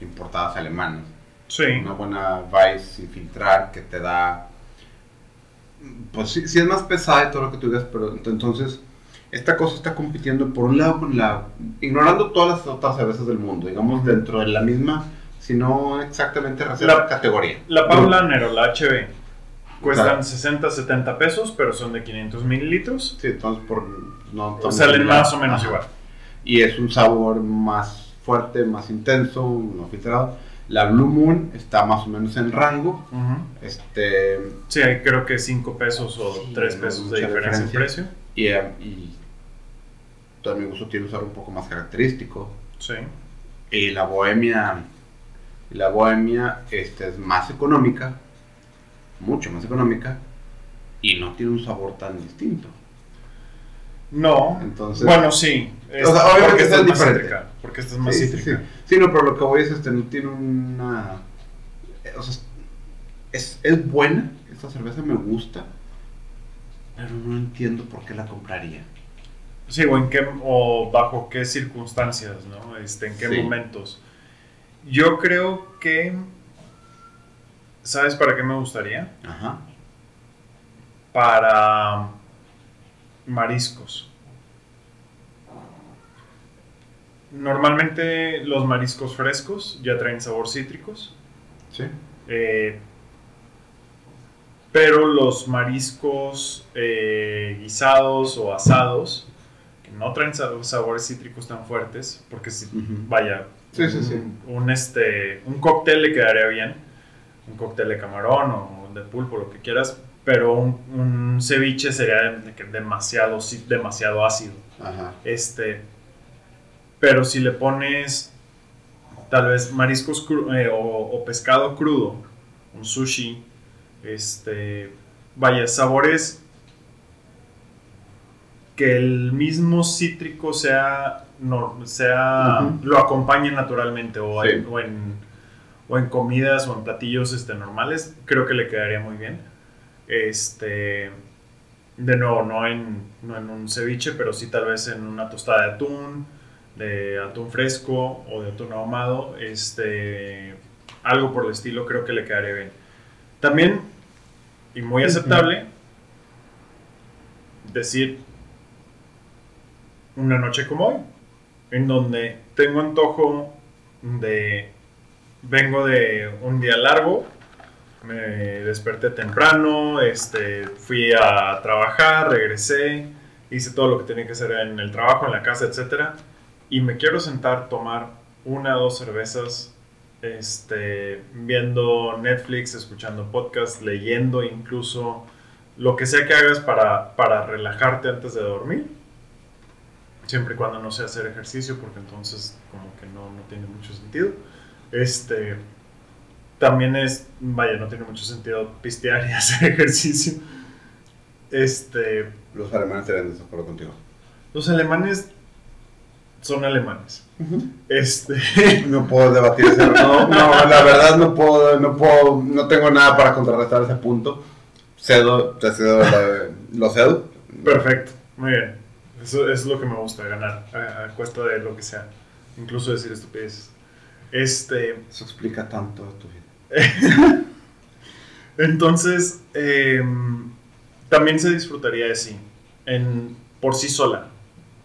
importadas alemanas. Sí. una buena Weiss sin filtrar que te da pues sí, sí es más pesada y todo lo que tú digas pero ent- entonces esta cosa está compitiendo por un lado con la ignorando todas las otras cervezas del mundo digamos dentro de la misma sino exactamente reserva La- categoría. La Paulaner o la HB cuestan Claro. 60, 70 pesos, pero son de 500 mililitros. Sí, entonces por no estamos salen más o menos Ajá. igual. Y es un sabor más fuerte, más intenso, no filtrado. La Blue Moon está más o menos en rango. Este, Sí, hay creo que 5 pesos o Sí, 3 no, pesos de diferencia en precio. y, y todo mi gusto tiene un sabor un poco más característico. Sí. Y la bohemia, la bohemia este, es más económica, mucho más económica, y no tiene un sabor tan distinto. No. Entonces, bueno, sí. Es- O sea, obviamente porque esta es más diferente. cítrica. Porque esta es más sí, cítrica. sí. Sí, no, pero lo que voy es, este, no tiene una... O sea, es, es buena, esta cerveza me gusta, pero no entiendo por qué la compraría. Sí, o en qué o bajo qué circunstancias, ¿no? Este, en qué Sí. momentos. Yo creo que ¿sabes para qué me gustaría? Ajá. Para mariscos. Normalmente los mariscos frescos ya traen sabor cítricos. Sí. Eh, pero los mariscos eh, guisados o asados, que no traen sa- sabores cítricos tan fuertes, porque si, vaya, Sí, sí, un, sí. un, este, un cóctel le quedaría bien, un cóctel de camarón o de pulpo, lo que quieras, pero un, un ceviche sería demasiado, sí, demasiado ácido. Ajá. Este, pero si le pones tal vez mariscos cru- eh, o, o pescado crudo, un sushi, este, vaya, sabores que el mismo cítrico sea, no, sea lo acompañe naturalmente o, Sí. en, o, en, o en comidas o en platillos este, normales, creo que le quedaría muy bien. Este, de nuevo, no en, no en un ceviche, pero sí tal vez en una tostada de atún, de atún fresco o de atún ahumado, este, algo por el estilo creo que le quedaría bien. También, y muy aceptable, decir una noche como hoy, en donde tengo antojo de, vengo de un día largo, me desperté temprano, este, fui a trabajar, regresé, hice todo lo que tenía que hacer en el trabajo, en la casa, etc. Y me quiero sentar, tomar una o dos cervezas, este, viendo Netflix, escuchando podcast, leyendo incluso, lo que sea que hagas para, para relajarte antes de dormir. Siempre y cuando no sea hacer ejercicio, porque entonces como que no, no tiene mucho sentido. Este, también es, vaya, no tiene mucho sentido pistear y (laughs) hacer ejercicio. Este, Los alemanes estarían de desacuerdo contigo. los alemanes son alemanes. Este, (laughs) No puedo debatir ese no, no, la verdad no puedo, no puedo, no tengo nada para contrarrestar ese punto. Cedo, te cedo la- lo cedo. perfecto, muy bien. Eso es lo que me gusta, ganar a, a cuesta de lo que sea. Incluso decir estupideces. Este, Eso explica tanto de tu vida. (laughs) entonces, em, también se disfrutaría de sí, en, por sí sola.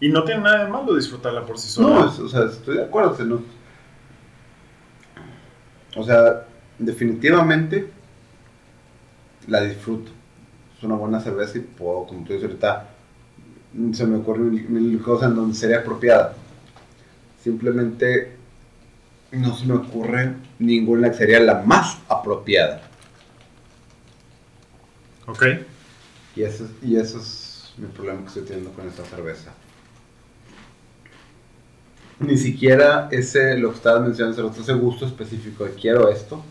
Y no tiene nada de malo disfrutarla por sí sola. No, es- o sea, estoy de acuerdo. o sea, no- O sea, definitivamente la disfruto. Es una buena cerveza y puedo, como tú dices ahorita, se me ocurren mil, cosas en donde sería apropiada. Simplemente no se me ocurre ninguna que sería la más apropiada. Ok. Y eso, es- y eso es mi problema que estoy teniendo con esta cerveza. Ni siquiera ese, lo que estabas mencionando, ese gusto específico de quiero esto,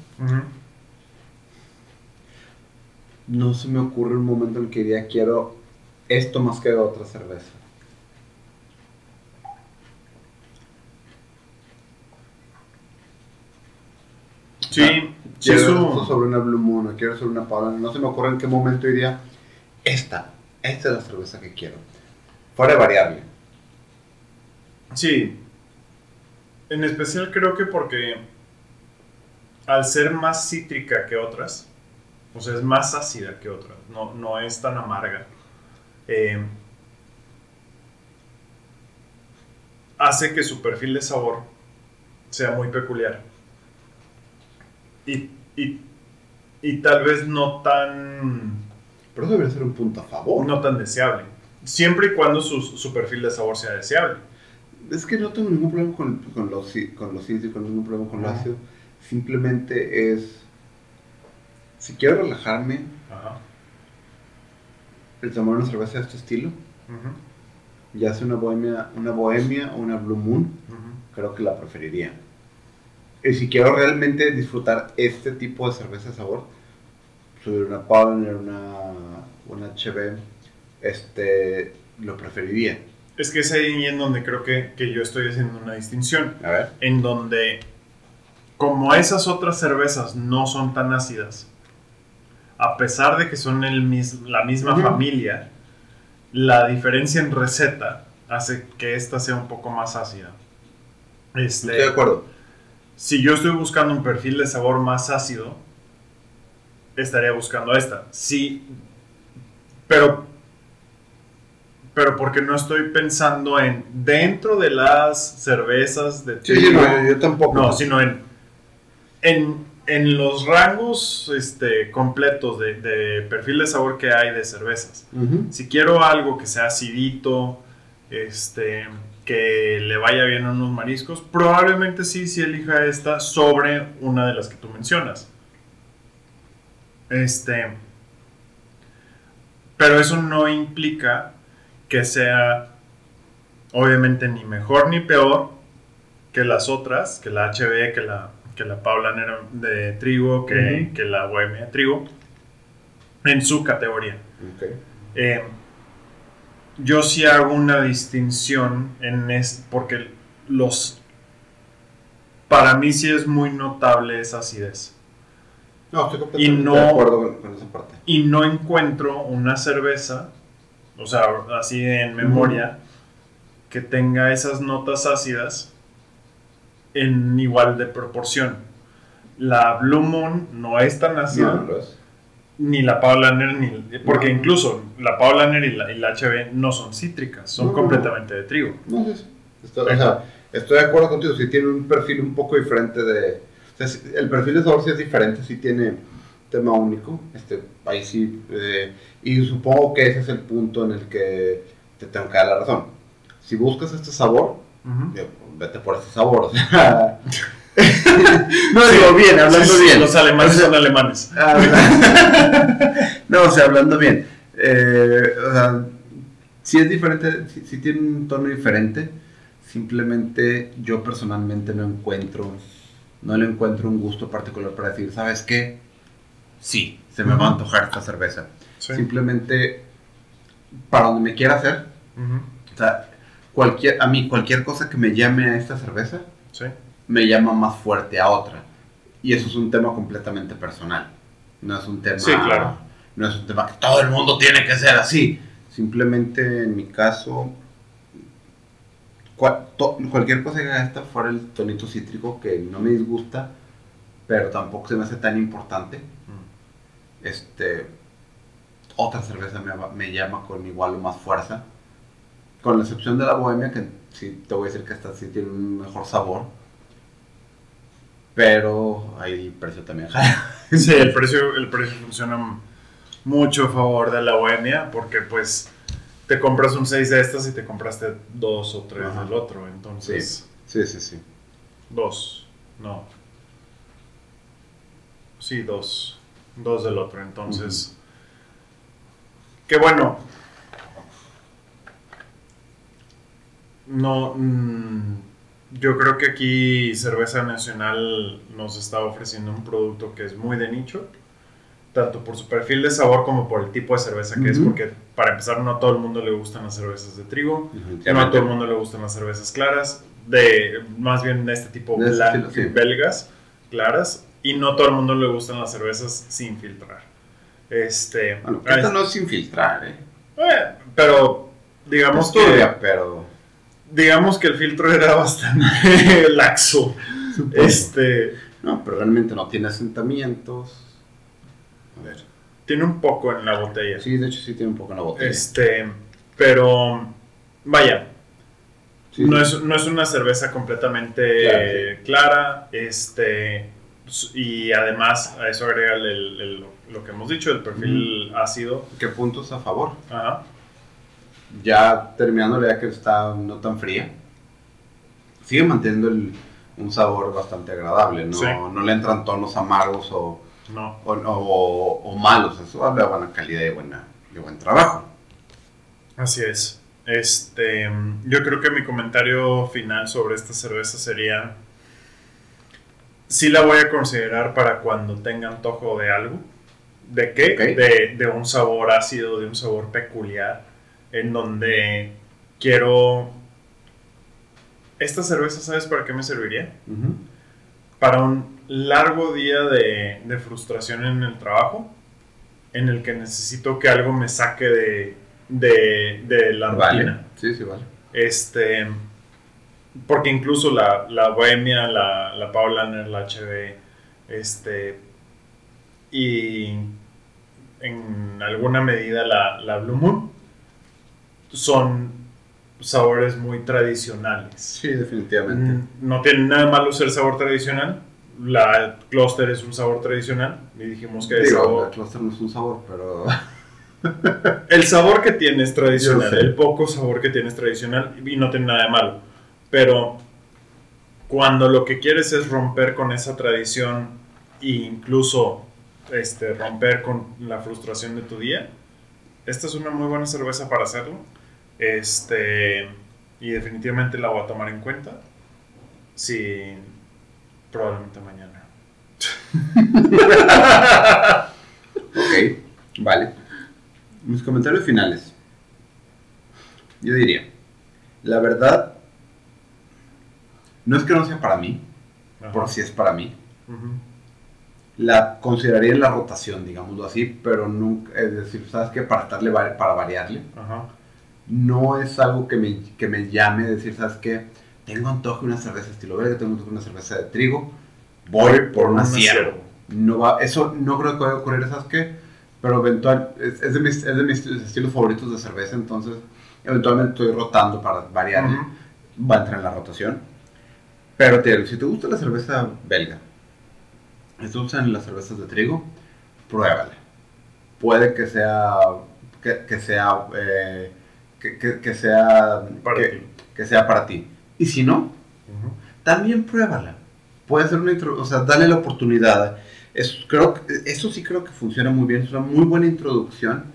no se me ocurre un momento en que diría quiero esto más que otra cerveza. Sí, sí, Quiero su- esto sobre una Blue Moon, quiero sobre una Paula, no se me ocurre en qué momento diría esta, esta es la cerveza que quiero. Fuera variable. Sí. En especial creo que porque al ser más cítrica que otras, o sea, es más ácida que otras, no, no es tan amarga, eh, hace que su perfil de sabor sea muy peculiar. y, y, y tal vez no tan, Pero eso debería ser un punto a favor. no tan deseable. Siempre y cuando su, su perfil de sabor sea deseable. Es que no tengo ningún problema con, con los con los cítricos, ningún problema con lo ácido. Simplemente es. Si quiero relajarme, Ajá. el tomar una cerveza de este estilo, ya sea una bohemia, una bohemia o una Blue Moon, creo que la preferiría. Y si quiero realmente disfrutar este tipo de cerveza de sabor, subir una Paulaner, una, una HB, este, lo preferiría. Es que es ahí en donde creo que, que yo estoy haciendo una distinción. A ver. En donde, como esas otras cervezas no son tan ácidas, a pesar de que son el mis- la misma familia, la diferencia en receta hace que esta sea un poco más ácida. Este, Estoy de acuerdo. si yo estoy buscando un perfil de sabor más ácido, estaría buscando esta. Sí, pero, pero porque no estoy pensando en dentro de las cervezas de Sí, trigo, no, yo tampoco. no, sino en, en, en los rangos este, completos de, de perfil de sabor que hay de cervezas. Si quiero algo que sea acidito, este, que le vaya bien a unos mariscos, probablemente sí, sí elija esta sobre una de las que tú mencionas. Este, pero eso no implica que sea, obviamente, ni mejor ni peor que las otras, que la HB, que la, que la Paulaner de trigo, que, Ujú. que la Bohemia de trigo, en su categoría. Eh, yo sí hago una distinción en es porque los para mí sí es muy notable esa acidez No, estoy completamente Y no- de acuerdo con, con esa parte. y no encuentro una cerveza o sea así en memoria que tenga esas notas ácidas en igual de proporción la Blue Moon no es tan ácida No, no lo es. ni la Paulaner ni porque No. incluso la Paulaner y la, y la HB no son cítricas, son completamente de trigo. Estoy, o sea, estoy de acuerdo contigo. Si tiene un perfil un poco diferente de. o sea, si- el perfil de sabor sí es diferente, sí tiene tema único. Este, ahí sí. eh, y supongo que ese es el punto en el que te tengo que dar la razón. Si buscas este sabor, digo, vete por ese sabor. O sea. (laughs) no Sí. digo bien, hablando Sí, bien. Los alemanes O sea, son alemanes. (laughs) Habla- (laughs) no, o sea, hablando bien. Eh, o sea, si es diferente, si, si tiene un tono diferente, simplemente yo personalmente no encuentro, no le encuentro un gusto particular para decir, ¿sabes qué? Sí, se me va a antojar esta cerveza. Sí. Simplemente, para donde me quiera hacer, Ujú. o sea, cualquier, a mí cualquier cosa que me llame a esta cerveza, Sí. me llama más fuerte a otra. Y eso es un tema completamente personal. No es un tema. Sí, claro. No es un tema que todo el mundo tiene que ser así. Simplemente en mi caso, to- cualquier cosa que haga esta fuera el tonito cítrico que no me disgusta, pero tampoco se me hace tan importante. Este, otra cerveza me, llama con igual o más fuerza. Con la excepción de la bohemia, que sí te voy a decir que esta sí tiene un mejor sabor. Pero ahí el precio también. (laughs) Sí, el precio, el precio funciona mucho a favor de la bohemia porque pues te compras un 6 de estas y te compraste dos o tres Ajá. del otro. Entonces, Sí, sí, sí. dos, no. Sí, dos. Dos del otro. Entonces, que bueno. No, mm, yo creo que aquí Cerveza Nacional nos está ofreciendo un producto que es muy de nicho, tanto por su perfil de sabor como por el tipo de cerveza que es, porque para empezar no a todo el mundo le gustan las cervezas de trigo, no a todo el mundo le gustan las cervezas claras, de más bien de este tipo De estilo, sí. belgas, claras, y no todo el mundo le gustan las cervezas sin filtrar. Este, Bueno, esta no es sin filtrar, ¿eh? eh, pero digamos que turbia, pero. digamos que el filtro era bastante (laughs) laxo. Este No, pero realmente no tiene asentamientos. A ver. tiene un poco en la botella. Sí, de hecho sí tiene un poco en la botella. Este, pero vaya, Sí, no, sí. es, no es una cerveza completamente Claro, clara. Este, Y además a eso agrega el- el- lo que hemos dicho, el perfil ácido. ¿Qué puntos a favor? Ajá. Ya terminando, ya que está no tan fría, sigue manteniendo el- un sabor bastante agradable. No, Sí. no le entran tonos amargos o, No. o, o- o malos. Eso habla de buena calidad y, buena, y buen trabajo. Así es. Este, yo creo que mi comentario final sobre esta cerveza sería, sí la voy a considerar para cuando tenga antojo de algo. ¿De qué? De, de un sabor ácido, de un sabor peculiar, en donde quiero... Esta cerveza, ¿sabes para qué me serviría? Para un largo día de, de frustración en el trabajo, en el que necesito que algo me saque de, de, de la rutina. Vale. Sí, sí, vale. Este, porque incluso la, la Bohemia, la, la Paulaner, la HB, este, y en alguna medida la, la Blue Moon, son sabores muy tradicionales. Sí, definitivamente. Mm, No tiene nada malo ser sabor tradicional. La Cluster es un sabor tradicional. Y dijimos que es Digo, sabor- el cluster no es un sabor, pero... (laughs) el sabor que tiene es tradicional, el poco sabor que tiene es tradicional y no tiene nada de malo. Pero cuando lo que quieres es romper con esa tradición e incluso este, romper con la frustración de tu día, esta es una muy buena cerveza para hacerlo. Este, y definitivamente la voy a tomar en cuenta. Sí, probablemente mañana. Ok, vale. Mis comentarios finales. Yo diría, la verdad, no es que no sea para mí, Ajá. por si es para mí. La consideraría en la rotación, digámoslo así, pero nunca, es decir, ¿sabes qué? Para, estarle, para variarle. Ajá. No es algo que me, que me llame a decir, ¿sabes qué? Tengo antojo de una cerveza estilo belga, tengo antojo de una cerveza de trigo, voy por una ciervo. No va, eso no creo que vaya a ocurrir, ¿sabes qué? Pero eventual, es, es de mis, es de mis estilos favoritos de cerveza, entonces eventualmente estoy rotando para variarle. Ujú. Va a entrar en la rotación. Pero te si te gusta la cerveza belga, y te gustan las cervezas de trigo, pruébala. Puede que sea, que, que sea, eh, que, que- que sea, Para que, ti. que sea para ti. Y si no, Ujú. también pruébala. Puede ser una intro, o sea, dale la oportunidad. Es, creo, eso sí creo que funciona muy bien. Es una muy buena introducción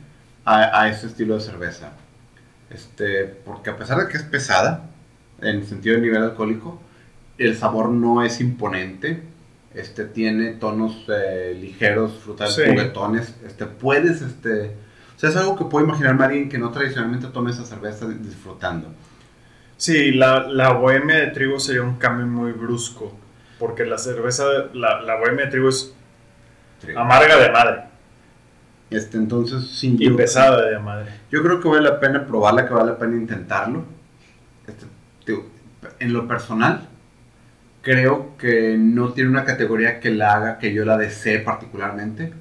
a, a ese estilo de cerveza. Este, porque a pesar de que es pesada, en el sentido de nivel alcohólico, el sabor no es imponente. Este, tiene tonos eh, ligeros, frutales, Sí. juguetones. Este, puedes, este, o sea, es algo que puede imaginarme a alguien que no tradicionalmente tome esa cerveza disfrutando. Sí, la, la bohemia de trigo sería un cambio muy brusco. Porque la cerveza, la, la bohemia de trigo es Trigo. amarga de madre Este, entonces, sí, y yo- pesada de madre. Yo creo que vale la pena probarla, que vale la pena intentarlo. Este, digo, en lo personal, creo que no tiene una categoría que la haga que yo la desee particularmente,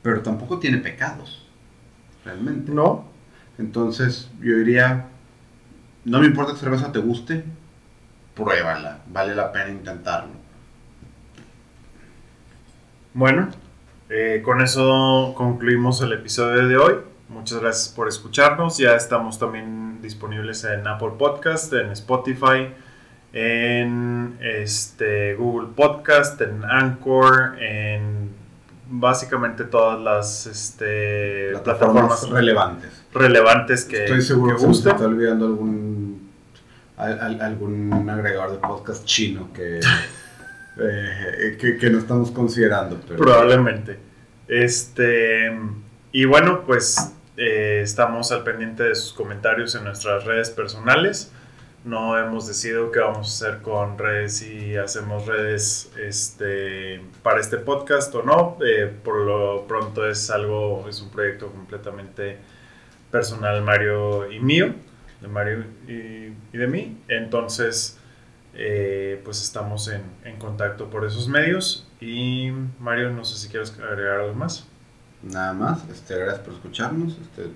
pero tampoco tiene pecados, realmente. ¿No? Entonces, yo diría, no me importa que cerveza te guste, pruébala, vale la pena intentarlo. Bueno, eh, con eso concluimos el episodio de hoy. Muchas gracias por escucharnos. Ya estamos también disponibles en Apple Podcast, en Spotify, en este, Google Podcast, en Anchor, en básicamente todas las este, Plataformas plataformas relevantes. relevantes que, Estoy seguro que que se gusten. está olvidando algún, al- al- algún agregador de podcast chino que, (laughs) eh, que, que no estamos considerando. Pero Probablemente. Este. Y bueno, pues eh, estamos al pendiente de sus comentarios en nuestras redes personales. No hemos decidido qué vamos a hacer con redes, si hacemos redes este, para este podcast o no. Eh, por lo pronto es algo, es un proyecto completamente personal, Mario y mío, de Mario y, y de mí. Entonces, eh, pues estamos en, en contacto por esos medios. Y Mario, no sé si quieres agregar algo más. nada más, este, gracias por escucharnos. Este,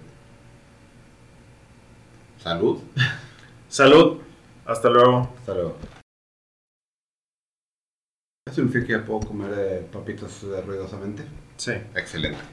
salud. (laughs) Salud, hasta luego. Hasta luego. significa que ya puedo comer eh, papitas eh, ruidosamente. Sí. Excelente.